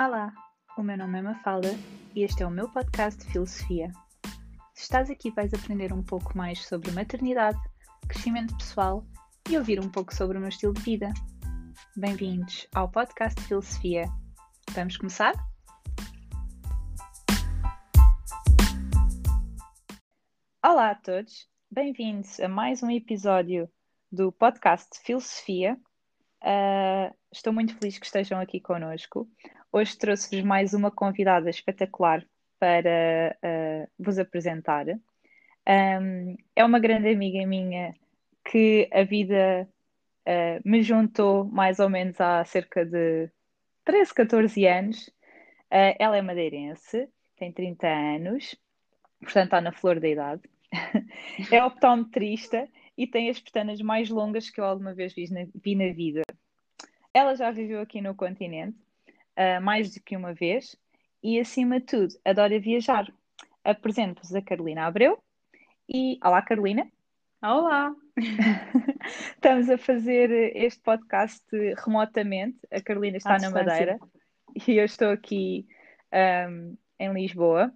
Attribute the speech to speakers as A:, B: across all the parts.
A: Olá, o meu nome é Mafalda e este é o meu podcast de filosofia. Se estás aqui, vais aprender um pouco mais sobre maternidade, crescimento pessoal e ouvir um pouco sobre o meu estilo de vida. Bem-vindos ao podcast de filosofia. Vamos começar? Olá a todos, bem-vindos a mais um episódio do podcast de filosofia. Uh, estou muito feliz que estejam aqui conosco. Hoje trouxe-vos mais uma convidada espetacular para uh, vos apresentar. Um, é uma grande amiga minha que a vida uh, me juntou mais ou menos há cerca de 13, 14 anos. Uh, ela é madeirense, tem 30 anos, portanto está na flor da idade. é optometrista e tem as pestanas mais longas que eu alguma vez vi na, vi na vida. Ela já viveu aqui no continente uh, mais do que uma vez e, acima de tudo, adora viajar. Apresento-vos a Carolina Abreu e. Olá, Carolina!
B: Olá!
A: Estamos a fazer este podcast remotamente. A Carolina está na Madeira e eu estou aqui um, em Lisboa.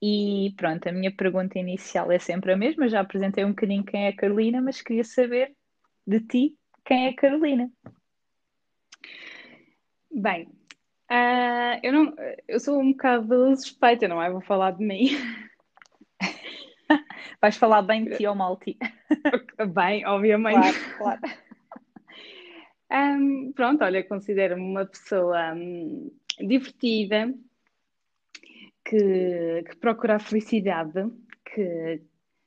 A: E pronto, a minha pergunta inicial é sempre a mesma. Já apresentei um bocadinho quem é a Carolina, mas queria saber de ti quem é a Carolina.
B: Bem, Uh, eu, não, eu sou um bocado suspeita, não é? Vou falar de mim.
A: Vais falar bem de ti ou mal de ti?
B: bem, obviamente. Claro, claro. Um, pronto, olha, considero-me uma pessoa um, divertida, que, que, procura a felicidade, que,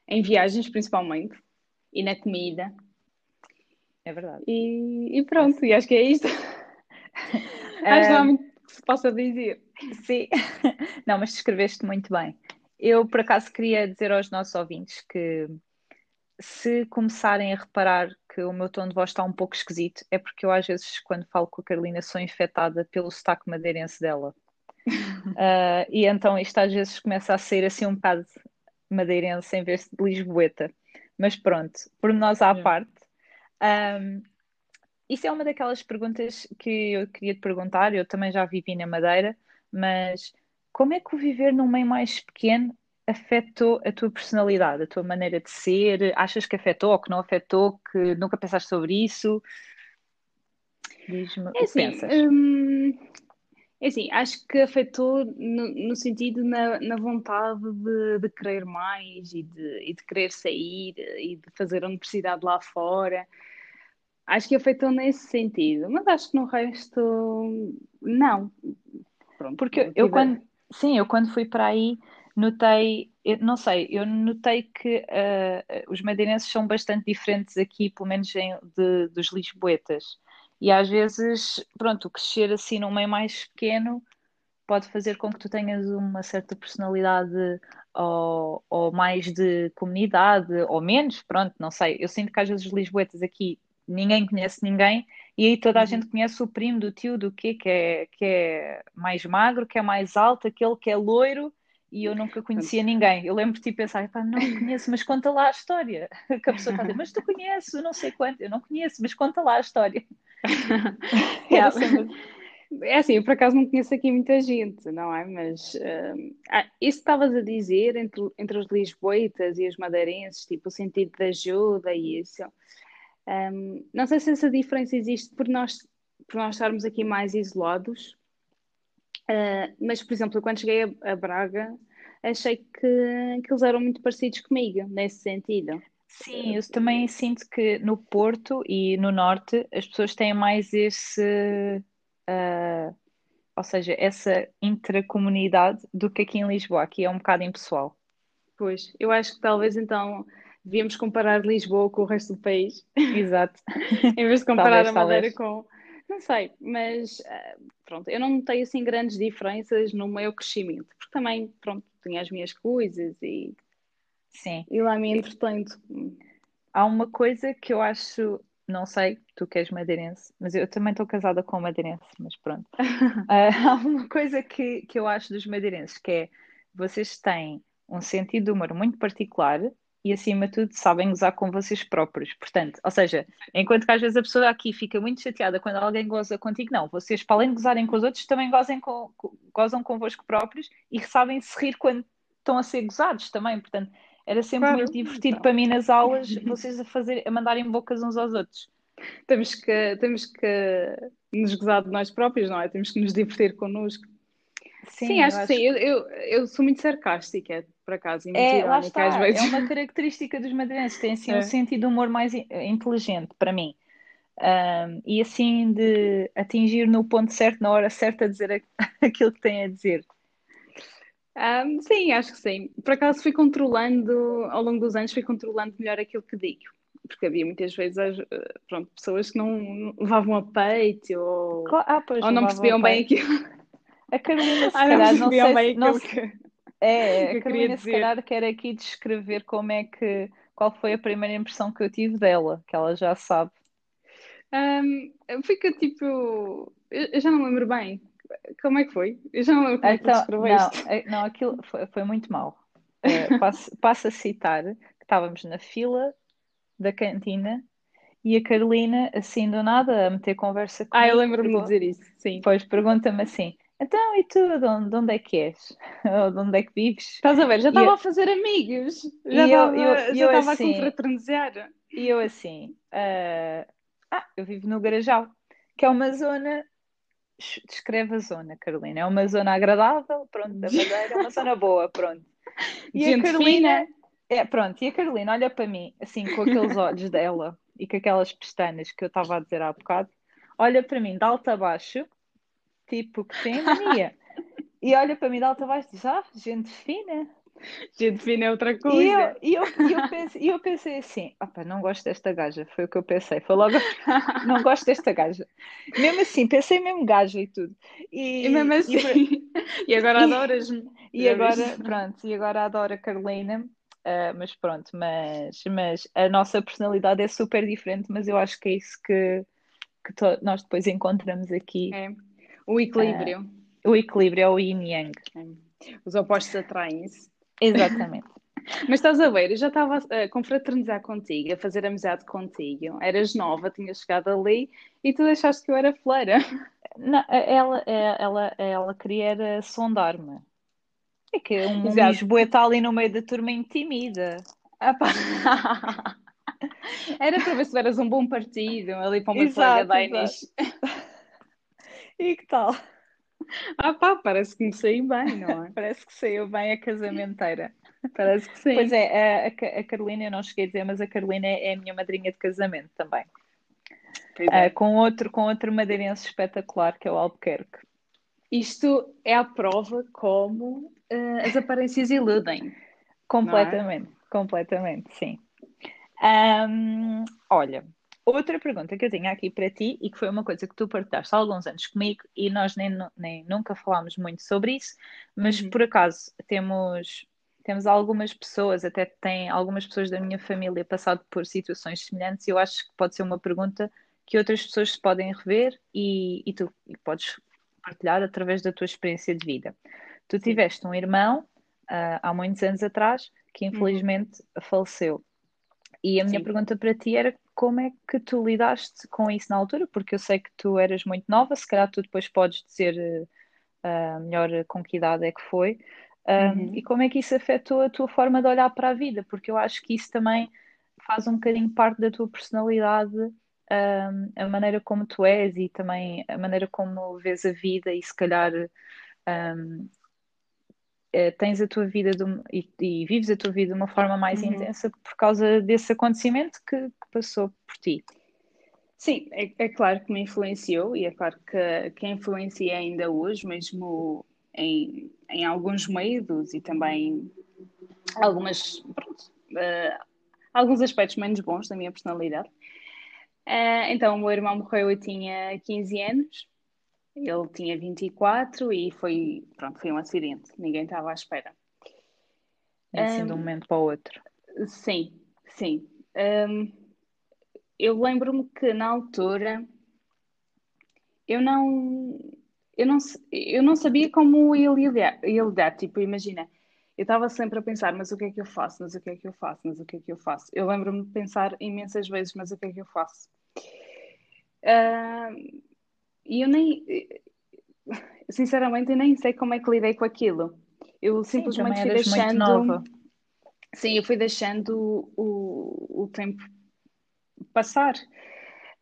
B: em viagens principalmente, e na comida.
A: É verdade.
B: E, e pronto, e acho que é isto. acho que não há muito possa dizer.
A: Sim, não, mas descreveste muito bem. Eu, por acaso, queria dizer aos nossos ouvintes que se começarem a reparar que o meu tom de voz está um pouco esquisito, é porque eu, às vezes, quando falo com a Carolina, sou infectada pelo sotaque madeirense dela. uh, e então isto às vezes começa a ser assim um bocado madeirense em vez de lisboeta. Mas pronto, por nós à parte. Um, isso é uma daquelas perguntas que eu queria te perguntar. Eu também já vivi na Madeira, mas como é que o viver num meio mais pequeno afetou a tua personalidade, a tua maneira de ser? Achas que afetou ou que não afetou? Que nunca pensaste sobre isso?
B: Diz-me é assim, pensas. Hum, é assim, acho que afetou no, no sentido na, na vontade de, de, querer mais e de, e de querer sair e de fazer a universidade lá fora. Acho que afetou nesse sentido, mas acho que no resto, não.
A: Pronto, Porque eu quando, sim, eu quando fui para aí notei, eu, não sei, eu notei que uh, os madeirenses são bastante diferentes aqui, pelo menos em, de, dos lisboetas. E às vezes, pronto, crescer assim num meio mais pequeno pode fazer com que tu tenhas uma certa personalidade ou, ou mais de comunidade, ou menos, pronto, não sei. Eu sinto que às vezes os lisboetas aqui ninguém conhece ninguém, e aí toda a uhum. gente conhece o primo do tio do quê, que é, que é mais magro, que é mais alto, aquele que é loiro, e eu nunca conhecia ninguém. Eu lembro de ti pensar, não conheço, mas conta lá a história. Que a pessoa está a dizer, mas tu conheces, não sei quanto, eu não conheço, mas conta lá a história.
B: é, é assim, eu por acaso não conheço aqui muita gente, não é? Mas uh, ah, isso que estavas a dizer entre, entre os lisboetas e os madeirenses, tipo o sentido de ajuda e isso um, não sei se essa diferença existe por nós, por nós estarmos aqui mais isolados, uh, mas, por exemplo, quando cheguei a, a, Braga, achei que, que eles eram muito parecidos comigo, nesse sentido.
A: Sim, eu também sinto que no Porto e no Norte as pessoas têm mais esse. Uh, ou seja, essa intracomunidade do que aqui em Lisboa. Aqui é um bocado impessoal.
B: Pois, eu acho que talvez então devíamos comparar Lisboa com o resto do país.
A: Exato.
B: em vez de comparar talvez, a Madeira talvez. com. Não sei, mas eh, pronto, eu não notei assim grandes diferenças no meu crescimento, porque também, pronto, tinha as minhas coisas e.
A: Sim.
B: E lá me entretanto.
A: Há uma coisa que eu acho, não sei, tu que és madeirense, mas eu também estou casada com madeirense, mas pronto. uh, há uma coisa que, que eu acho dos madeirenses, que é vocês têm um sentido de humor muito particular e, acima de tudo, sabem gozar com vocês próprios. Portanto, ou seja, enquanto que às vezes a pessoa aqui fica muito chateada quando alguém goza contigo, não, vocês, para além de gozarem com os outros, também gozem com, gozam convosco próprios e sabem se rir quando estão a ser gozados também. Portanto, era sempre
B: Claro,
A: muito divertido
B: então.
A: para mim nas aulas vocês a, fazer, a mandarem bocas uns aos outros.
B: Temos que, temos que nos gozar de nós próprios, não é? Temos que nos divertir connosco. Sim,
A: eu
B: acho que sim. Eu, eu, eu sou muito sarcástica, por acaso, e muito
A: É,
B: irónica às
A: está, é
B: vezes.
A: uma característica dos madeirenses, tem assim um
B: É.
A: sentido de humor mais in- inteligente para mim. Ahm, e assim de atingir no ponto certo, na hora certa, dizer aquilo que tem a dizer.
B: Ahm, sim, acho que sim. Por acaso fui controlando, ao longo dos anos, fui controlando melhor aquilo que digo. Porque havia muitas vezes, as- pronto, pessoas que não levavam a peito ou,
A: Ah, pois
B: ou não percebiam bem aquilo.
A: A Carolina, se
B: Ah, não
A: calhar, não
B: percebiam
A: sei
B: bem
A: não se-
B: que,
A: é,
B: que
A: a Carolina, se calhar, quer aqui descrever como é que, qual foi a primeira impressão que eu tive dela, que ela já sabe.
B: Ahm, fica tipo. Eu, já não lembro bem. Como é que foi? Eu já não lembro como é que
A: Então, não,
B: descreveste.
A: é- não, aquilo foi, foi muito mal. Eh, passo, passo a citar que estávamos na fila da cantina e a Carolina, assim do nada, a meter conversa
B: Ah, eu
A: comigo,
B: lembro-me de dizer isso, sim.
A: depois pergunta-me assim: então, e tu, de onde, de onde é que és? Ou de onde é que vives?
B: Estás a ver? Já estava
A: eu,
B: a fazer amigos. Já estava, estava a
A: assim,
B: confraternizar.
A: e eu assim, ah, ah, eu vivo no Garajal, que é uma zona, descreve a zona, Carolina, é uma zona agradável, pronto, da Madeira, é uma zona boa, pronto. E a
B: Gente
A: Carolina,
B: fina.
A: é, pronto, e a Carolina olha para mim, assim, com aqueles olhos dela e com aquelas pestanas que eu estava a dizer há bocado, olha para mim de alto a baixo, tipo que tem mania, e olha para mim de alto a baixo e diz, ah, gente fina.
B: Gente fina é outra
A: E eu,
B: coisa.
A: e eu, e eu, pensei, e eu pensei assim, opa, não gosto desta gaja, foi o que eu pensei, foi logo, não gosto desta gaja. Mesmo assim, pensei mesmo gaja e tudo.
B: E mesmo
A: E, e,
B: assim. E agora
A: e,
B: adoras-me.
A: e agora, pronto, e agora adoro a Carolina, ah, mas pronto, mas, mas a nossa personalidade é super diferente, mas eu acho que é isso que, que nós depois encontramos aqui,
B: É. O equilíbrio.
A: o equilíbrio, é o yin yang.
B: Os opostos atraem-se.
A: Exatamente.
B: Mas estás a ver, eu já estava a confraternizar contigo, a fazer amizade contigo. Eras nova, tinhas chegado ali e tu deixaste que eu era fleira.
A: Não, ela, ela, ela queria sondar-me. É que um
B: Exato.
A: Lisboeta ali no meio da turma intimida.
B: Ah. Era para ver se eras um bom partido ali para o meu colega
A: Exato,
B: da
A: exato.
B: Inês.
A: E que tal?
B: Ah pá, parece que me saí bem, não é?
A: Parece que saiu bem a casamenteira.
B: Parece que
A: Pois
B: sim.
A: é, a, a- Carolina, eu não cheguei a dizer, mas a Carolina é a minha madrinha de casamento também.
B: Pois é.
A: com outro, com outro madeirense espetacular, que é o Albuquerque.
B: Isto é a prova como eh, as aparências iludem, não é?
A: Completamente, completamente, sim. Ahm, olha, outra pergunta que eu tinha aqui para ti e que foi uma coisa que tu partilhaste há alguns anos comigo e nós nem, nem nunca falámos muito sobre isso, mas
B: Uhum.
A: por acaso temos, temos algumas pessoas, até tem algumas pessoas da minha família passado por situações semelhantes e eu acho que pode ser uma pergunta que outras pessoas se podem rever e, e tu e podes partilhar através da tua experiência de vida. Tu tiveste um irmão ah, há muitos anos atrás que
B: Uhum.
A: infelizmente faleceu. E a minha
B: Sim.
A: pergunta para ti era como é que tu lidaste com isso na altura? Porque eu sei que tu eras muito nova, se calhar tu depois podes dizer eh, ah, melhor com que idade é que foi. Ah, e
B: Uhum.
A: como é que isso afetou a tua forma de olhar para a vida? Porque eu acho que isso também faz um bocadinho parte da tua personalidade, a maneira como tu és e também a maneira como vês a vida e se calhar ah, eh, tens a tua vida de um- e, e vives a tua vida de uma forma mais
B: Uhum.
A: intensa por causa desse acontecimento que passou por ti.
B: Sim, é, é claro que me influenciou e é claro que, que influencia ainda hoje, mesmo em, em alguns medos e também algumas, pronto, eh, alguns aspectos menos bons da minha personalidade. Eh, então, o meu irmão morreu, eu tinha 15 anos, ele tinha 24 e foi, pronto, foi um acidente, ninguém estava à espera.
A: E assim de um momento para o outro.
B: sim, sim. Ahm, eu lembro-me que na altura eu não, eu não, eu não sabia como ia lidar, ia lidar. Tipo, imagina, eu estava sempre a pensar, mas o que é que eu faço? Mas o que é que eu faço? Mas o que é que eu faço? Eu lembro-me de pensar imensas vezes, mas o que é que eu faço? Uh, e eu nem, sinceramente, eu nem sei como é que lidei com aquilo. Eu simplesmente
A: Sim,
B: fui deixando. Sim, eu fui deixando o, o tempo passar.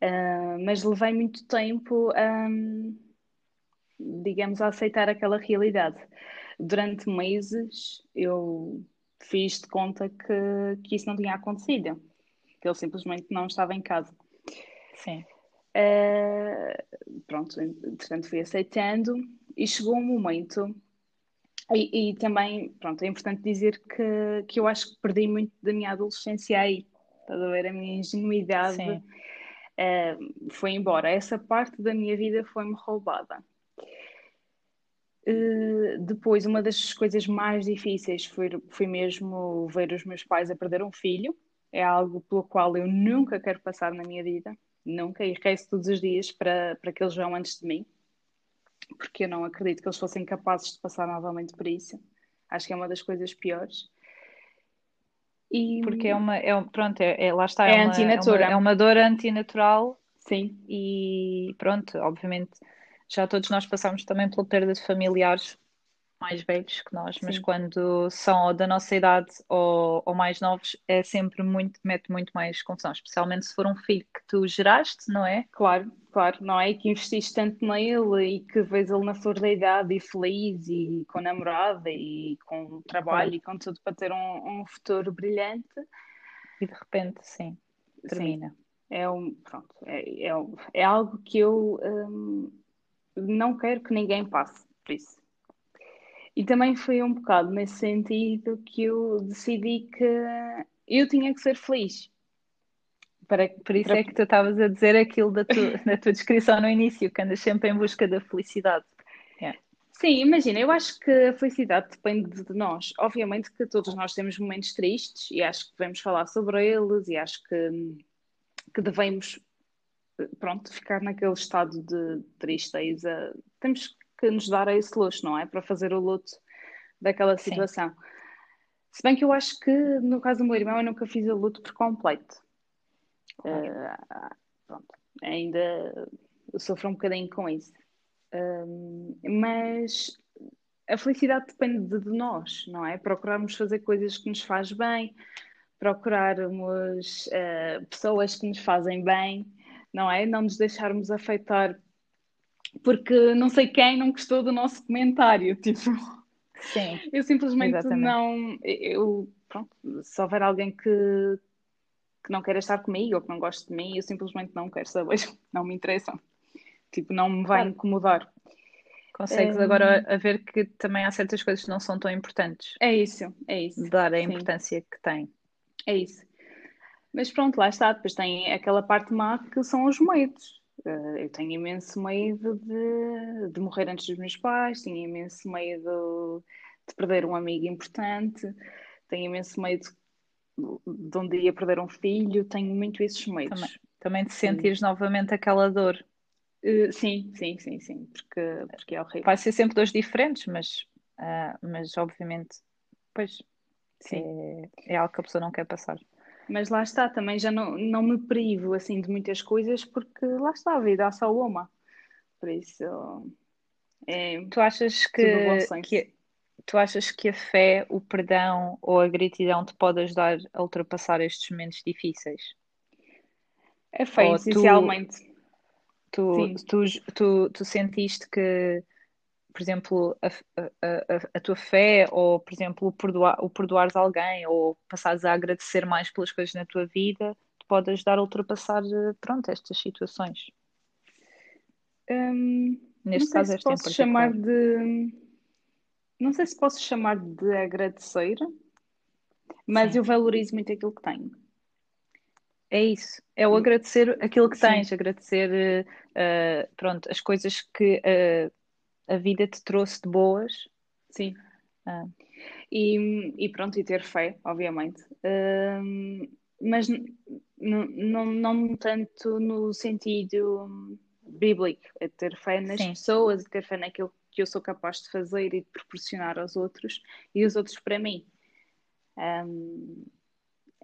B: Uh, mas levei muito tempo, um, digamos, a aceitar aquela realidade. Durante meses eu fiz de conta que, que isso não tinha acontecido, que ele simplesmente não estava em casa.
A: Sim.
B: Uh, pronto, entretanto fui aceitando e chegou um momento e, e, também, pronto, é importante dizer que, que eu acho que perdi muito da minha adolescência aí, estás a ver? A minha ingenuidade uh, foi embora. Essa parte da minha vida foi-me roubada. Uh, depois, uma das coisas mais difíceis foi, foi mesmo ver os meus pais a perder um filho. É algo pelo qual eu nunca quero passar na minha vida, nunca, e rezo todos os dias para, para que eles vão antes de mim porque eu não acredito que eles fossem capazes de passar novamente por isso. Acho que é uma das coisas piores.
A: E... Porque é uma, é, pronto, é, é lá está,
B: é,
A: é,
B: uma, é, uma,
A: é uma dor antinatural.
B: Sim.
A: E pronto, obviamente, já todos nós passamos também pela perda de familiares mais velhos que nós, mas quando são ou da nossa idade ou, ou, mais novos, é sempre muito, mete muito mais confusão, especialmente se for um filho que tu geraste, não é?
B: Claro, claro, não é? E que investiste tanto nele e que vês ele na flor da idade e feliz e com namorada e com trabalho claro. e com tudo para ter um, um, futuro brilhante.
A: E de repente, sim, termina. Sim.
B: É, um, pronto, é, é, é algo que eu hum, não quero que ninguém passe por isso. E também foi um bocado nesse sentido que eu decidi que eu tinha que ser feliz.
A: Para, por isso é que tu estavas a dizer aquilo da, tu, da tua descrição no início, que andas sempre em busca da felicidade.
B: Yeah. Sim, imagina, eu acho que a felicidade depende de nós. Obviamente que todos nós temos momentos tristes e acho que devemos falar sobre eles e acho que, que devemos, pronto, ficar naquele estado de tristeza. Temos que nos dar esse luxo, não é? Para fazer o luto daquela situação. Sim. Se bem que eu acho que no caso do meu irmão eu nunca fiz o luto por completo. Uh, pronto, ainda sofro um bocadinho com isso. Uh, mas a felicidade depende de nós, não é? Procurarmos fazer coisas que nos faz bem, procurarmos uh, pessoas que nos fazem bem, não é? Não nos deixarmos afetar porque não sei quem não gostou do nosso comentário, tipo.
A: Sim.
B: Eu simplesmente exatamente. não. Eu, pronto, se houver alguém que, que não queira estar comigo ou que não goste de mim, eu simplesmente não quero saber, não me interessam. Tipo, não me vai claro. incomodar.
A: Consegues um... agora a ver que também há certas coisas que não são tão importantes.
B: É isso, é isso.
A: Dar a Sim. importância que tem.
B: É isso. Mas pronto, lá está. Depois tem aquela parte má que são os medos. Uh, eu tenho imenso medo de, de morrer antes dos meus pais, tenho imenso medo de perder um amigo importante, tenho imenso medo de um dia perder um filho, tenho muito esses medos.
A: Também, também de sentires sim. novamente aquela dor.
B: Uh, sim, sim, sim, sim, porque, porque é horrível.
A: Vai ser sempre dores diferentes, mas, uh, mas obviamente, pois, sim. É, é algo que a pessoa não quer passar.
B: Mas lá está, também já não, não me privo assim de muitas coisas porque lá está a vida, há só uma. Por isso é,
A: tu achas que, que tu achas que a fé, o perdão ou a gratidão te pode ajudar a ultrapassar estes momentos difíceis?
B: A fé, ou essencialmente.
A: Tu, tu, tu, tu, tu sentiste que por exemplo, a, a, a, tua fé, ou, por exemplo, o, perdoar, o perdoares alguém, ou passares a agradecer mais pelas coisas na tua vida, te pode ajudar a ultrapassar, pronto, estas situações.
B: Hum, Neste caso, se posso chamar de. Não sei se posso chamar de agradecer, mas Sim. eu valorizo muito aquilo que tenho.
A: É isso, é o agradecer aquilo que Sim. tens, agradecer uh, pronto, as coisas que uh, a vida te trouxe de boas.
B: Sim. Ah. E, e pronto, e ter fé, obviamente. Uh, mas não, não tanto no sentido bíblico, é ter fé nas Sim. pessoas, ter fé naquilo que eu sou capaz de fazer e de proporcionar aos outros e os outros para mim. Um,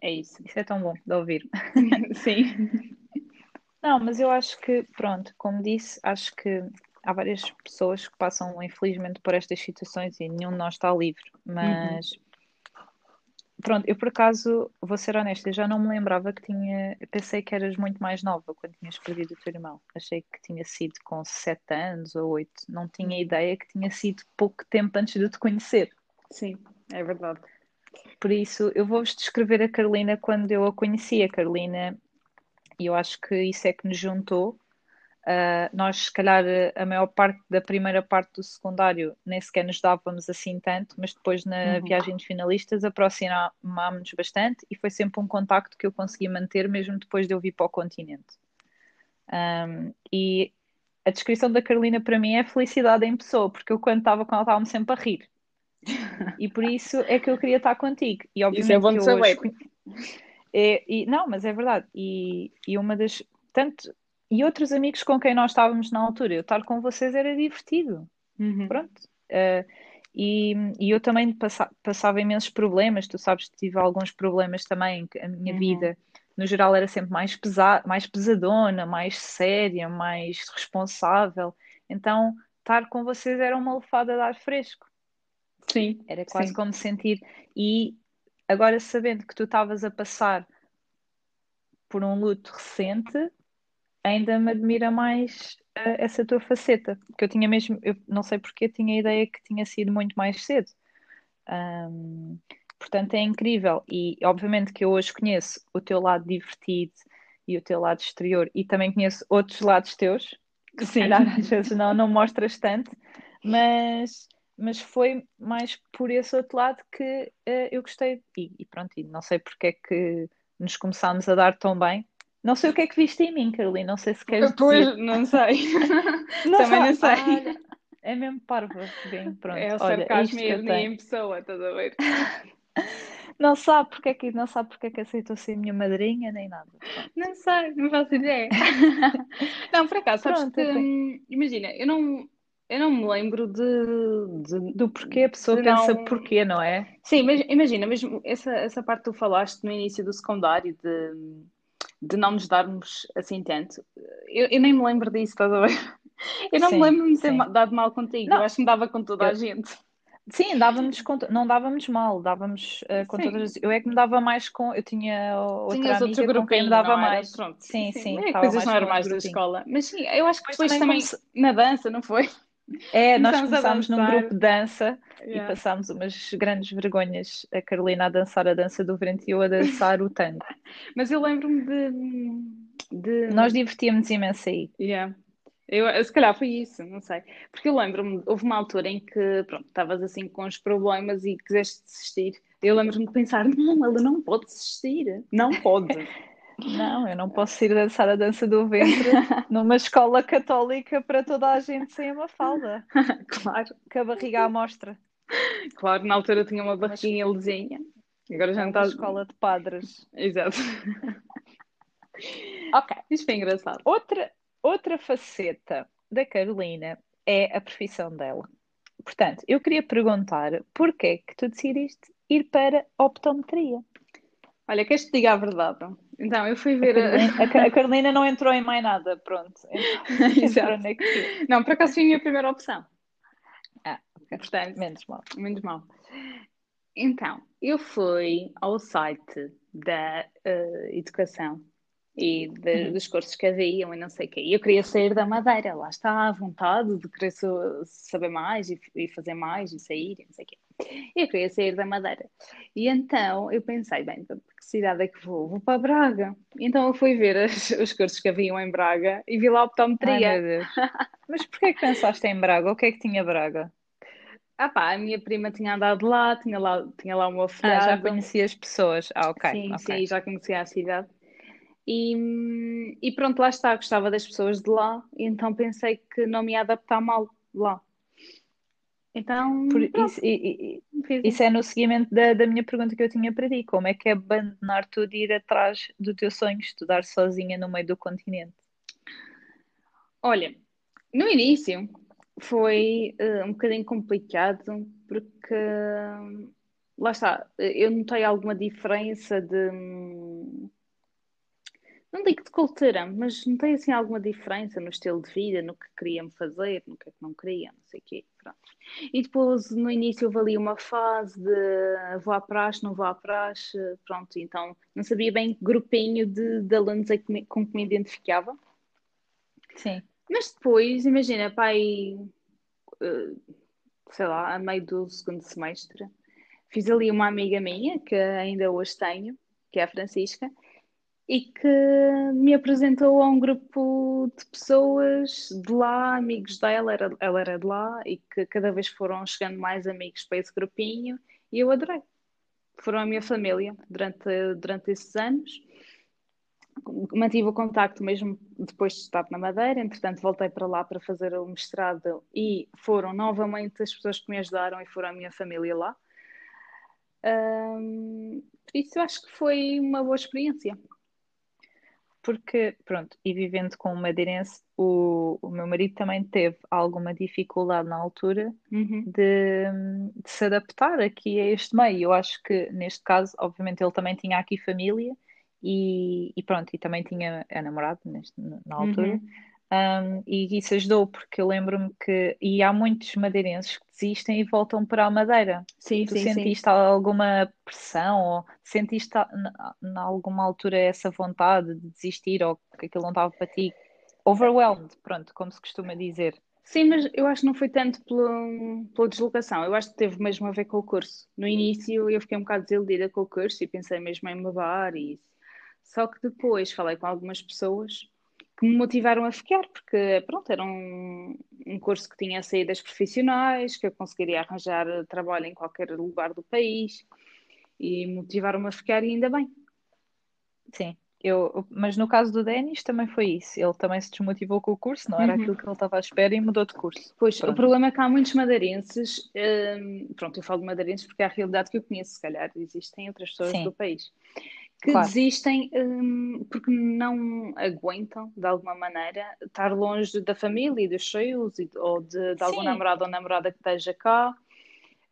B: é isso.
A: Isso é tão bom de ouvir.
B: Sim.
A: Não, mas eu acho que, pronto, como disse, acho que há várias pessoas que passam, infelizmente, por estas situações e nenhum de nós está livre. Mas, uhum. pronto, eu por acaso, vou ser honesta, eu já não me lembrava que tinha. Pensei que eras muito mais nova quando tinhas perdido o teu irmão. Achei que tinha sido com 7 anos ou 8. Não tinha ideia que tinha sido pouco tempo antes de te conhecer.
B: Sim, é verdade.
A: Por isso, eu vou-vos descrever a Carolina quando eu a conheci. A Carolina, e eu acho que isso é que nos juntou. Uh, nós, se calhar, a maior parte da primeira parte do secundário nem sequer nos dávamos assim tanto, mas depois na uhum. viagem de finalistas aproximámos-nos bastante e foi sempre um contacto que eu consegui manter mesmo depois de eu vir para o continente. Um, e a descrição da Carolina para mim é felicidade em pessoa, porque eu quando estava com ela estava-me sempre a rir. E por isso é que eu queria estar contigo. E obviamente
B: isso é bom de saber.
A: Hoje... É, e, não, mas é verdade. E, e uma das. Tanto, e outros amigos com quem nós estávamos na altura, eu estar com vocês era divertido.
B: Uhum.
A: Pronto. Uh, e, e, eu também passa, passava imensos problemas, tu sabes que tive alguns problemas também, a minha uhum. vida no geral era sempre mais, pesa, mais pesadona, mais séria, mais responsável. Então, estar com vocês era uma lefada de ar fresco.
B: Sim.
A: Era quase
B: sim.
A: como sentir. E agora, sabendo que tu estavas a passar por um luto recente, ainda me admira mais uh, essa tua faceta. Porque eu tinha mesmo, eu não sei porque, tinha a ideia que tinha sido muito mais cedo. Um, portanto, é incrível. E obviamente que eu hoje conheço o teu lado divertido e o teu lado exterior, e também conheço outros lados teus, que se calhar às vezes não, não mostras tanto, mas mas foi mais por esse outro lado que uh, eu gostei. E, e, pronto, e não sei porque é que nos começámos a dar tão bem. Não sei o que é que viste em mim, Carolina, não sei se queres
B: pois,
A: dizer.
B: não sei. não Também não sei.
A: Ah, é mesmo parva. Bem, pronto.
B: É o sarcasmo é em pessoa, estás a ver?
A: Não sabe porque é que, não sabe porque é que aceitou ser minha madrinha, nem nada.
B: Não sei, não faço ideia. não, por acaso, sabes Pronto, que, hum, imagina, eu não, eu não me lembro de, de
A: do porquê a pessoa pensa não... porquê, não é?
B: Sim, mas imagina, mesmo essa, essa parte que tu falaste no início do secundário de, de não nos darmos assim tanto, eu, eu nem me lembro disso, estás a ver? Eu não sim, me lembro de me ter sim. dado mal contigo, não. eu acho que me dava com toda eu... a gente.
A: Sim, dávamos com, não dávamos mal, dávamos uh, com sim. todas. Eu é que me dava mais com. Eu tinha outra Tinhas amiga outro com quem me dava mais.
B: Pronto.
A: Sim, sim. sim.
B: É, coisas normais da escola. Mas sim, eu acho que depois, também, também na dança, não foi?
A: É, nós começámos num grupo de dança yeah. e passámos umas grandes vergonhas. A Carolina a dançar a dança do vento e eu a dançar o tango.
B: Mas eu lembro-me de, de,
A: Nós divertíamos imenso aí.
B: Yeah. Eu, se calhar foi isso, não sei. Porque eu lembro-me, houve uma altura em que, pronto, estavas assim com os problemas e quiseste desistir. Eu lembro-me de pensar, não, ela não pode desistir. Não pode.
A: Não, eu não posso ir dançar a dança do ventre numa escola católica para toda a gente sem uma falda.
B: claro.
A: Com a barriga à mostra.
B: Claro, na altura tinha uma barriguinha lisinha. Agora já não está.
A: escola de padres.
B: Exato.
A: ok.
B: Isto foi engraçado.
A: Outra, outra faceta da Carolina é a profissão dela. Portanto, eu queria perguntar porquê que tu decidiste ir para optometria?
B: Olha, queres que te diga a verdade? Então, eu fui ver.
A: A Carolina, a Carolina não entrou em mais nada, pronto.
B: Entrou não, por acaso foi a minha primeira opção.
A: Ah, portanto, menos mal.
B: Menos mal. Então, eu fui ao site da uh, educação e de, uhum. dos cursos que haviam e não sei o quê. E eu queria sair da Madeira, lá está, à vontade de querer saber mais e, e fazer mais e sair e não sei o quê. Eu queria sair da Madeira. E então eu pensei, bem, para que cidade é que vou? Vou para Braga. Então eu fui ver as, os cursos que haviam em Braga e vi lá a optometria.
A: Ai, meu Deus. Mas porquê é que pensaste em Braga? O que é que tinha Braga?
B: Ah pá, a minha prima tinha andado lá, tinha lá, tinha lá uma filhada.
A: Ah, já conhecia as pessoas. Ah, ok.
B: Sim,
A: okay.
B: sim, já conhecia a cidade. E, e pronto, lá está, gostava das pessoas de lá, então pensei que não me ia adaptar mal lá. Então,
A: Por, isso, e, e, isso é no seguimento da, da minha pergunta que eu tinha para ti: como é que é abandonar tudo e ir atrás do teu sonho, estudar sozinha no meio do continente?
B: Olha, no início foi uh, um bocadinho complicado porque lá está, eu notei alguma diferença de não digo de cultura, mas notei assim alguma diferença no estilo de vida, no que queria fazer, no que é que não queria, não sei o quê, pronto. E depois no início houve ali uma fase de vou à praxe, não vou à praxe, pronto, então não sabia bem que grupinho de, de alunos é com que me identificava.
A: Sim.
B: Mas depois, imagina, pai, eh, sei lá, a meio do segundo semestre, fiz ali uma amiga minha, que ainda hoje tenho, que é a Francisca, e que me apresentou a um grupo de pessoas de lá, amigos dela, era, ela era de lá, e que cada vez foram chegando mais amigos para esse grupinho, e eu adorei. Foram a minha família durante, durante esses anos mantive o contacto mesmo depois de estar na Madeira, entretanto voltei para lá para fazer o mestrado e foram novamente as pessoas que me ajudaram e foram a minha família lá. Um, isso eu acho que foi uma boa experiência.
A: Porque, pronto, e vivendo com um madeirense, o, o meu marido também teve alguma dificuldade na altura
B: uhum.
A: de, de se adaptar aqui a este meio. Eu acho que, neste caso, obviamente, ele também tinha aqui família e, e, pronto, e também tinha a namorada neste, na altura. Uhum. Um, e isso ajudou, porque eu lembro-me que. E há muitos madeirenses que desistem e voltam para a Madeira.
B: Sim,
A: tu
B: sim,
A: sentiste
B: sim.
A: alguma pressão ou sentiste em alguma altura essa vontade de desistir ou que aquilo não estava para ti? Overwhelmed, pronto, como se costuma dizer.
B: Sim, mas eu acho que não foi tanto pela, pela deslocação, eu acho que teve mesmo a ver com o curso. No início eu fiquei um bocado desiludida com o curso e pensei mesmo em mudar e isso. Só que depois falei com algumas pessoas que me motivaram a ficar, porque pronto, era um, um curso que tinha saídas profissionais, que eu conseguiria arranjar trabalho em qualquer lugar do país e motivaram-me a ficar e ainda bem.
A: Sim, eu, mas no caso do Denis também foi isso. Ele também se desmotivou com o curso, não era uhum. aquilo que ele estava à espera e mudou de curso.
B: Pois, pronto. o problema é que há muitos madeirenses, hum, pronto, eu falo de madeirenses porque é a realidade que eu conheço, se calhar existem outras pessoas Sim. do país, que claro. desistem um, porque não aguentam, de alguma maneira, estar longe da família e dos seus, ou de, de algum namorado ou namorada que esteja cá.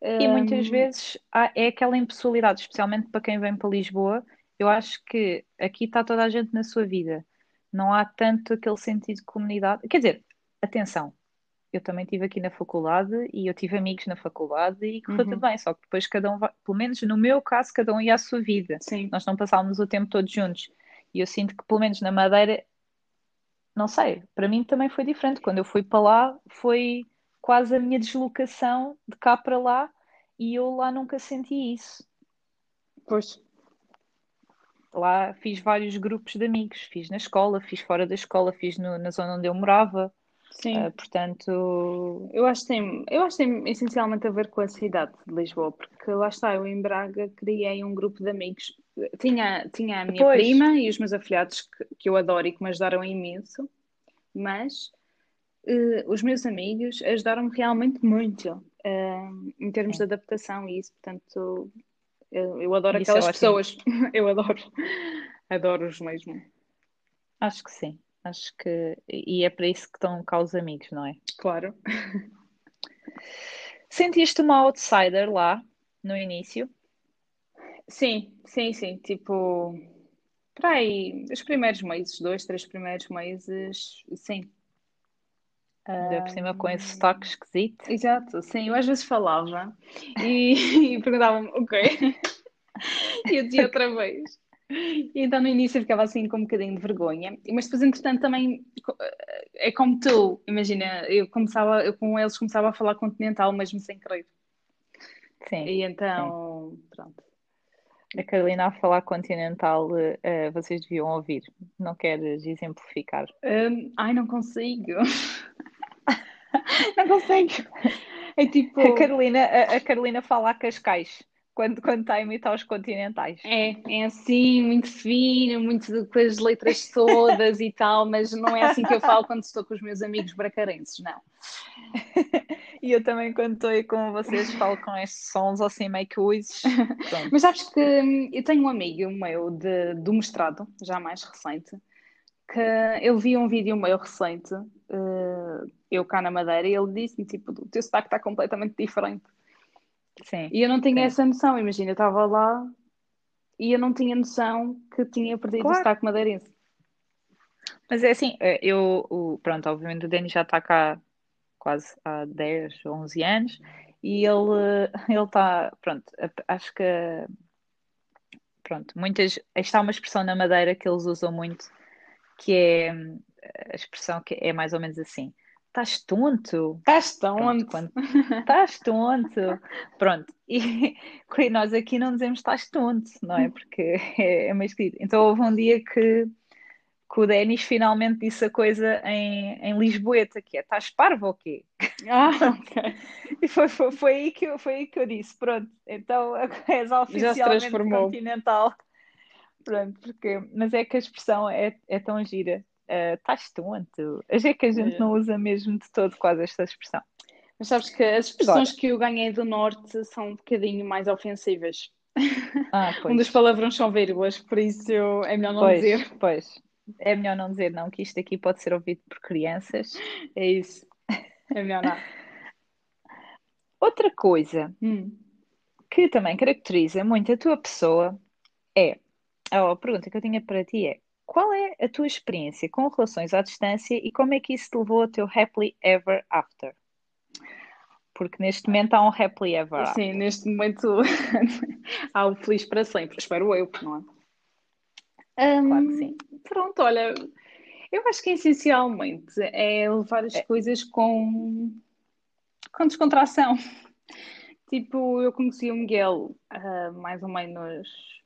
A: E um... muitas vezes há, é aquela impessoalidade, especialmente para quem vem para Lisboa. Eu acho que aqui está toda a gente na sua vida. Não há tanto aquele sentido de comunidade. Quer dizer, atenção, eu também estive aqui na faculdade e eu tive amigos na faculdade e correu uhum. tudo bem, só que depois cada um vai, pelo menos no meu caso, cada um ia à sua vida.
B: Sim.
A: Nós não passávamos o tempo todos juntos. E eu sinto que, pelo menos na Madeira, não sei, para mim também foi diferente. Quando eu fui para lá, foi quase a minha deslocação de cá para lá e eu lá nunca senti isso.
B: Pois.
A: Lá fiz vários grupos de amigos, fiz na escola, fiz fora da escola, fiz no, na zona onde eu morava.
B: Sim. Uh,
A: portanto.
B: Eu acho, que tem, eu acho que tem essencialmente a ver com a cidade de Lisboa, porque lá está, eu em Braga criei um grupo de amigos. Tinha, tinha a minha pois. prima e os meus afilhados que, que eu adoro e que me ajudaram imenso, mas uh, os meus amigos ajudaram-me realmente muito uh, em termos de adaptação e isso, portanto, eu, eu adoro isso é aquelas é pessoas. eu adoro. Adoro-os mesmo.
A: Acho que sim. Acho que. E é para isso que estão cá os amigos, não é?
B: Claro.
A: Sentiste uma outsider lá no início?
B: Sim, sim, sim. Tipo, para aí, os primeiros meses, dois, três primeiros meses, sim.
A: Ainda por cima com esse sotaque esquisito.
B: Exato, sim. Eu às vezes falava e, e perguntava-me, ok. e eu dizia outra vez. E então no início eu ficava assim com um bocadinho de vergonha, mas depois entretanto também é como tu, imagina, eu começava, eu com eles começava a falar continental mesmo sem querer.
A: Sim.
B: E então, sim. pronto.
A: A Carolina a falar continental, uh, vocês deviam ouvir. Não queres exemplificar?
B: Um, ai, não consigo. não consigo.
A: É tipo. A Carolina, a, a Carolina fala a Cascais quando, quando está a imitar os continentais.
B: É, é assim, muito fino, muito com as letras todas e tal, mas não é assim que eu falo quando estou com os meus amigos bracarenses, não.
A: e eu também, quando estou aí com vocês, falo com estes sons assim meio que uses.
B: mas sabes que hum, eu tenho um amigo meu de, do mestrado, já mais recente, que ele viu um vídeo meu recente, uh, eu cá na Madeira, e ele disse-me, tipo, o teu sotaque está completamente diferente.
A: Sim.
B: E eu não tinha
A: sim.
B: essa noção, imagina, eu estava lá e eu não tinha noção que tinha perdido
A: Claro.
B: o sotaque madeirense.
A: Mas é assim, eh, eu, pronto, obviamente o Denis já está cá quase há 10, 11 anos e ele ele está, pronto, acho que, pronto, muitas, está uma expressão na Madeira que eles usam muito, que é hum, a expressão que é mais ou menos assim, estás tonto?
B: Estás
A: Pronto, quando estás tonto, pronto, e nós aqui não dizemos estás tonto, não é? Porque é, é meio esquisito. Então houve um dia que que o Denis finalmente disse a coisa em, em Lisboeta, que é estás parvo ou quê?
B: Ah, ok.
A: E foi, foi, foi, aí que eu, foi aí que eu disse, pronto, então és oficialmente continental. Pronto, porque, mas é que a expressão é, é tão gira. Ah, Estás tonto. É que a gente
B: É.
A: não usa mesmo de todo quase esta expressão.
B: Mas sabes que as expressões que eu ganhei do Norte são um bocadinho mais ofensivas.
A: Ah,
B: Um dos palavrões são vírgulas, por isso é melhor não
A: Pois,
B: dizer.
A: pois. É melhor não dizer não, que isto aqui pode ser ouvido por crianças.
B: É isso. É melhor não.
A: Outra coisa
B: Hum.
A: que também caracteriza muito a tua pessoa é, a pergunta que eu tinha para ti é, qual é a tua experiência com relações à distância e como é que isso te levou ao teu happily ever after? Porque neste momento há um happily ever after.
B: Sim, neste momento há o feliz para sempre, espero eu, não é?
A: Claro que sim.
B: Pronto, olha, eu acho que essencialmente é levar as
A: É.
B: coisas com, com descontração. Tipo, eu conheci o Miguel ah, mais ou menos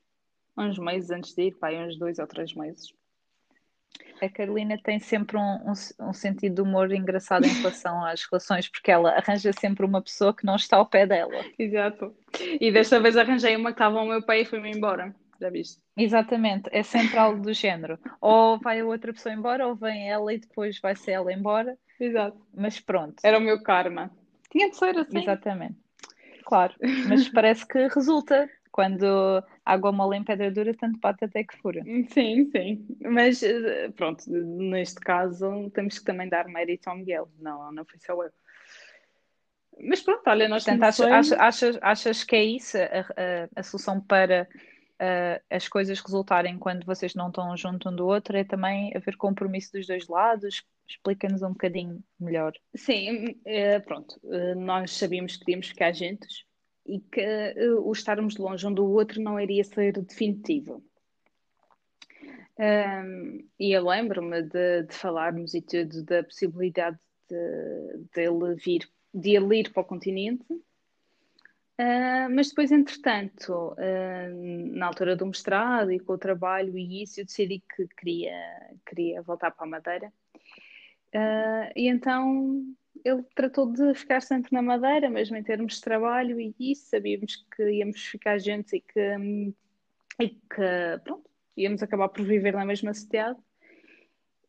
B: uns meses antes de ir, pá, uns dois ou três meses.
A: A Carolina tem sempre um, um, um sentido de humor engraçado em relação às relações, porque ela arranja sempre uma pessoa que não está ao pé dela.
B: Exato. E desta vez arranjei uma que estava ao meu pé e foi-me embora. Já viste?
A: Exatamente, é sempre algo do género. Ou vai a outra pessoa embora, ou vem ela e depois vai ser ela embora,
B: Exato.
A: mas pronto.
B: Era o meu karma. Tinha de ser assim.
A: Exatamente. Claro, mas parece que resulta. Quando água mole em pedra dura, tanto bate até que fura.
B: Sim, sim. Mas eh, pronto, neste caso temos que também dar mérito ao Miguel. Não, não foi só eu. Mas pronto, olha, nós
A: Portanto, achas, achas, achas, achas que é isso a, a- a solução para ah, as coisas resultarem quando vocês não estão junto um do outro? É também haver compromisso dos dois lados? Explica-nos um bocadinho melhor.
B: Sim, eh, pronto, eh, nós sabíamos que queríamos ficar juntos e que eh, o estarmos longe um do outro não iria ser definitivo. Ahm, e eu lembro-me de, de falarmos e tudo da possibilidade de, dele vir, de ele ir para o continente. Ah, mas depois, entretanto, ah, na altura do mestrado e com o trabalho e isso, eu decidi que queria, queria voltar para a Madeira. Ah, e então ele tratou de ficar sempre na Madeira, mesmo em termos de trabalho e isso, sabíamos que íamos ficar juntos e que, e que pronto, íamos acabar por viver na mesma cidade.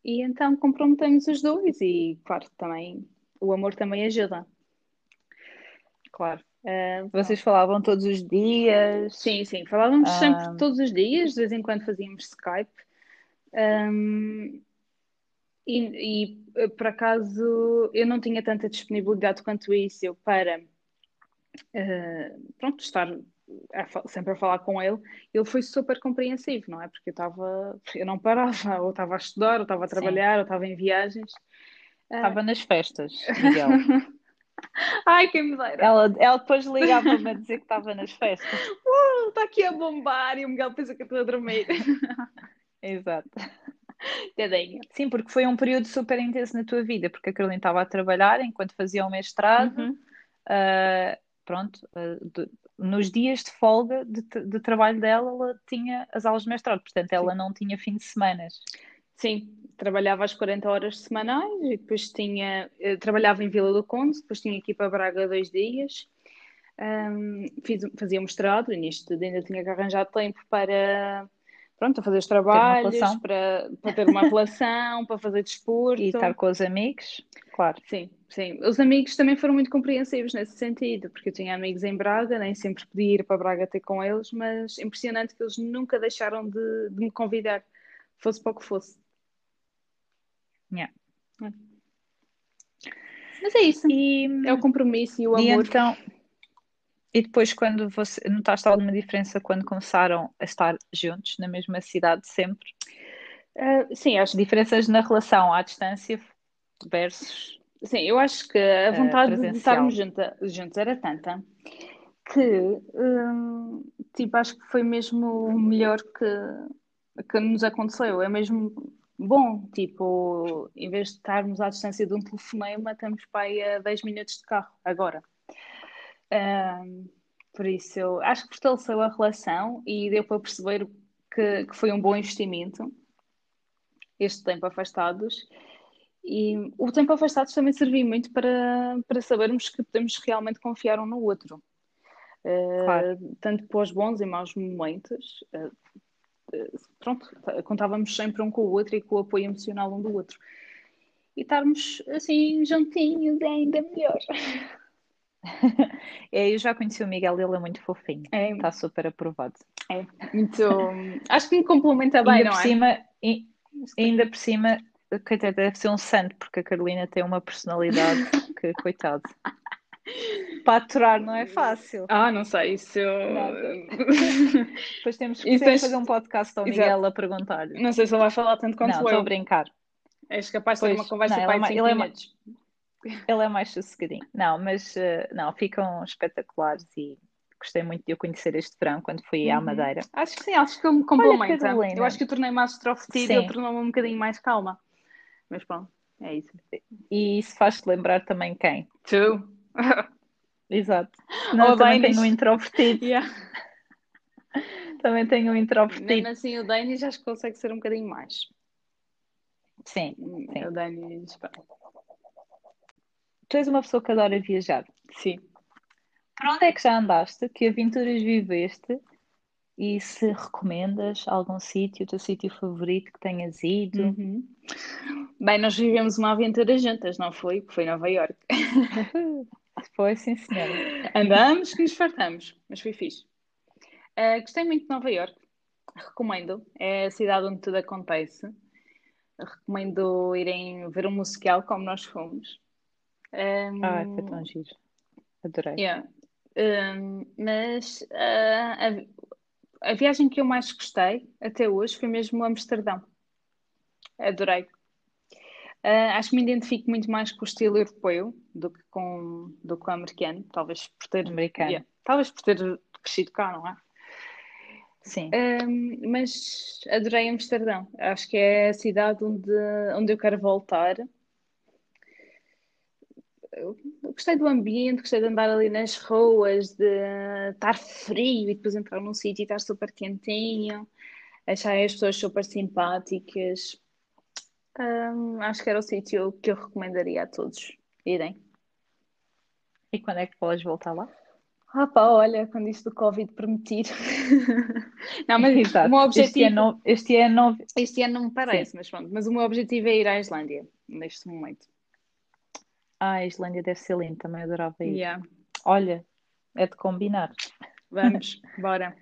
B: E então comprometemos os dois e, claro, também o amor também ajuda.
A: Claro.
B: Ah,
A: Vocês falavam todos os dias?
B: Sim, sim, falávamos
A: Ah.
B: sempre todos os dias, de vez em quando fazíamos Skype. Ahm, e, e, eh, por acaso eu não tinha tanta disponibilidade quanto isso eu para eh, pronto, estar a sempre a falar com ele. Ele foi super compreensivo, não é? Porque eu estava, eu não parava, ou estava a estudar, ou estava a
A: Sim.
B: trabalhar, ou estava em viagens.
A: Estava nas festas, Miguel.
B: Ai, quem me dera!
A: Ela, ela depois ligava-me a dizer que estava nas festas.
B: Uh, está aqui a bombar e o Miguel pensa que eu estou a dormir.
A: Exato.
B: Tadinha.
A: Sim, porque foi um período super intenso na tua vida, porque a Carolina estava a trabalhar enquanto fazia o mestrado.
B: Uhum.
A: Ah, pronto, ah, de- nos dias de folga de, de trabalho dela, ela tinha as aulas de mestrado, portanto, ela não tinha fim de semanas.
B: Sim, trabalhava às 40 horas semanais e depois tinha, eh, trabalhava em Vila do Conde, depois tinha que ir para Braga dois dias. Ahm, fiz, fazia mestrado e nisto ainda tinha que arranjar tempo para, pronto, fazer os trabalhos,
A: relação.
B: para, para ter uma relação, para fazer desporto.
A: E estar com os amigos, claro.
B: Sim, sim. Os amigos também foram muito compreensivos nesse sentido, porque eu tinha amigos em Braga, nem sempre podia ir para Braga ter com eles, mas impressionante que eles nunca deixaram de, de me convidar, fosse para o que fosse.
A: Yeah.
B: Mas é isso.
A: E,
B: É o compromisso e o
A: e
B: amor.
A: então, e depois quando você notaste alguma diferença quando começaram a estar juntos na mesma cidade sempre?
B: Ah, sim, acho,
A: Diferenças na relação à distância versus
B: sim, eu acho que a
A: eh,
B: vontade de
A: presencial.
B: estarmos junta- juntos era tanta que, hum, tipo, acho que foi mesmo o melhor que, que nos aconteceu. É mesmo bom, tipo, em vez de estarmos à distância de um telefonema, estamos para aí a 10 minutos de carro, agora. Por isso, eu acho que fortaleceu a relação e deu para perceber que, que foi um bom investimento este tempo afastados. E o tempo afastados também serviu muito para, para sabermos que podemos realmente confiar um no outro. Uh,
A: Claro.
B: tanto para os bons e maus momentos. Uh, uh, pronto, contávamos sempre um com o outro e com o apoio emocional um do outro. E estarmos assim juntinhos é ainda melhor.
A: É, eu já conheci o Miguel, ele é muito fofinho.
B: É,
A: Está super aprovado.
B: é muito. Acho que me complementa bem,
A: ainda
B: não
A: por
B: é?
A: cima, e- ainda por cima, coitado, deve ser um santo, porque a Carolina tem uma personalidade que, coitado. Para aturar não é fácil.
B: Ah, não sei, isso.
A: Depois temos que
B: tens-
A: fazer um podcast ao
B: Exato.
A: Miguel a perguntar-lhe.
B: Não sei se ele vai falar tanto quanto
A: Não, estou a
B: eu.
A: brincar.
B: És capaz de ter uma conversa
A: não,
B: para
A: é
B: aí de
A: ma-
B: 5
A: ele é. Ele é mais sossegadinho. Não, mas eh, não, ficam espetaculares e gostei muito de o conhecer este verão quando fui à
B: Uhum.
A: Madeira.
B: Acho que sim, acho que ele me complementa.
A: Carolina.
B: Eu acho que eu tornei mais extrovertida e ele tornou-me um bocadinho mais calma. Mas pronto, é isso.
A: E isso faz-te lembrar também quem?
B: Tu?
A: Exato. Não, eu também tenho um introvertido.
B: Yeah.
A: Também tenho um introvertido.
B: Mesmo assim, o Denis acho que consegue ser um bocadinho mais.
A: Sim. Sim.
B: O Denis, pá.
A: Tu és uma pessoa que adora viajar.
B: sim.
A: Por onde é que já andaste? Que aventuras viveste? E se recomendas algum sítio, o teu sítio favorito que tenhas ido?
B: Uhum. Bem, nós vivemos uma aventura juntas, não foi? Que foi Nova Iorque.
A: Foi, sim, senhora.
B: Andamos que nos fartamos, mas foi fixe. Ah, gostei muito de Nova Iorque. Recomendo. É a cidade onde tudo acontece. Recomendo irem ver um musical como nós fomos. Um,
A: Ai, foi tão giro. Adorei.
B: yeah. Um, mas ah, a, a viagem que eu mais gostei até hoje foi mesmo Amsterdão. Adorei. Ah, acho que me identifico muito mais com o estilo europeu do que com, do que com o americano, talvez por ter,
A: Americano.
B: yeah, talvez por ter crescido cá, não é?
A: Sim.
B: Um, mas adorei Amsterdão. Acho que é a cidade onde, onde eu quero voltar. Eu gostei do ambiente, gostei de andar ali nas ruas, de estar frio e depois entrar num sítio e estar super quentinho. Achei as pessoas super simpáticas. Um, acho que era o sítio que eu recomendaria a todos irem.
A: E quando é que podes voltar lá?
B: Ah pá, olha, quando isto do Covid permitir. Não, mas
A: Exato.
B: o meu
A: Este
B: objetivo...
A: ano, não- este ano
B: Este ano não me parece, mas pronto. Mas o meu objetivo é ir à Islândia, neste momento.
A: Ah, a Islândia deve ser linda, também adorava ir.
B: Yeah.
A: Olha, é de combinar.
B: Vamos, bora.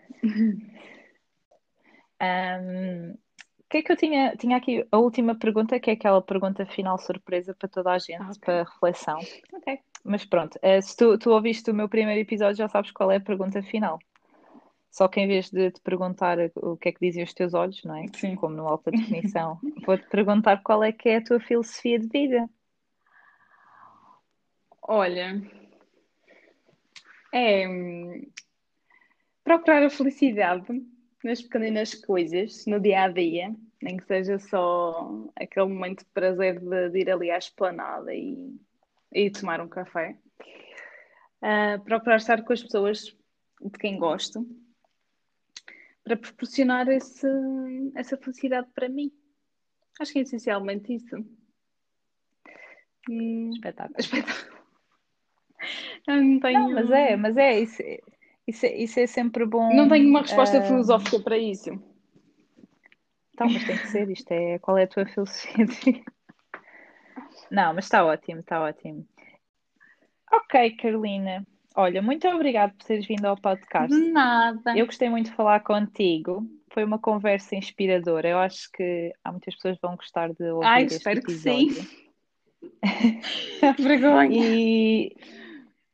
A: Ahm, o que é que eu tinha? Tinha aqui a última pergunta, que é aquela pergunta final surpresa para toda a gente,
B: Ah, ok.
A: para reflexão.
B: Ok.
A: Mas pronto, eh, se tu, tu ouviste o meu primeiro episódio, já sabes qual é a pergunta final. Só que em vez de te perguntar o que é que dizem os teus olhos, não é?
B: Sim.
A: Como no alta definição, vou-te perguntar qual é que é a tua filosofia de vida.
B: Olha, é procurar a felicidade nas pequeninas coisas, no dia a dia, nem que seja só aquele momento de prazer de, de ir ali à esplanada e, e tomar um café. Ah, procurar estar com as pessoas de quem gosto para proporcionar esse, essa felicidade para mim. Acho que é essencialmente isso. Hum,
A: Espetáculo.
B: espetáculo. Eu não tenho,
A: Não, mas é, mas é, isso, isso, é- isso é sempre bom.
B: não tenho uma resposta
A: ah,
B: filosófica para isso.
A: Então, mas tem que ser, isto é qual é a tua filosofia? Não, mas está ótimo, está ótimo. Ok, Carolina. Olha, muito obrigada por teres vindo ao podcast.
B: De nada.
A: Eu gostei muito de falar contigo, foi uma conversa inspiradora. Eu acho que há muitas pessoas que vão gostar de ouvir
B: Ai, espero
A: episódio.
B: que sim. Vergonha.
A: E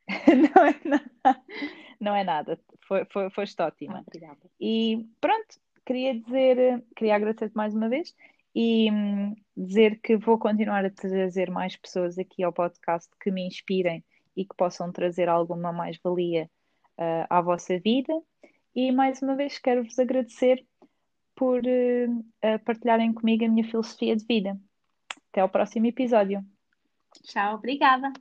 A: não é nada, não é nada. Foi, foi, foste ótima.
B: Obrigada.
A: E pronto, queria dizer, queria agradecer-te mais uma vez e hum, dizer que vou continuar a trazer mais pessoas aqui ao podcast que me inspirem e que possam trazer alguma mais-valia uh, à vossa vida. E mais uma vez quero-vos agradecer por uh, partilharem comigo a minha filosofia de vida. Até ao próximo episódio.
B: Tchau, obrigada.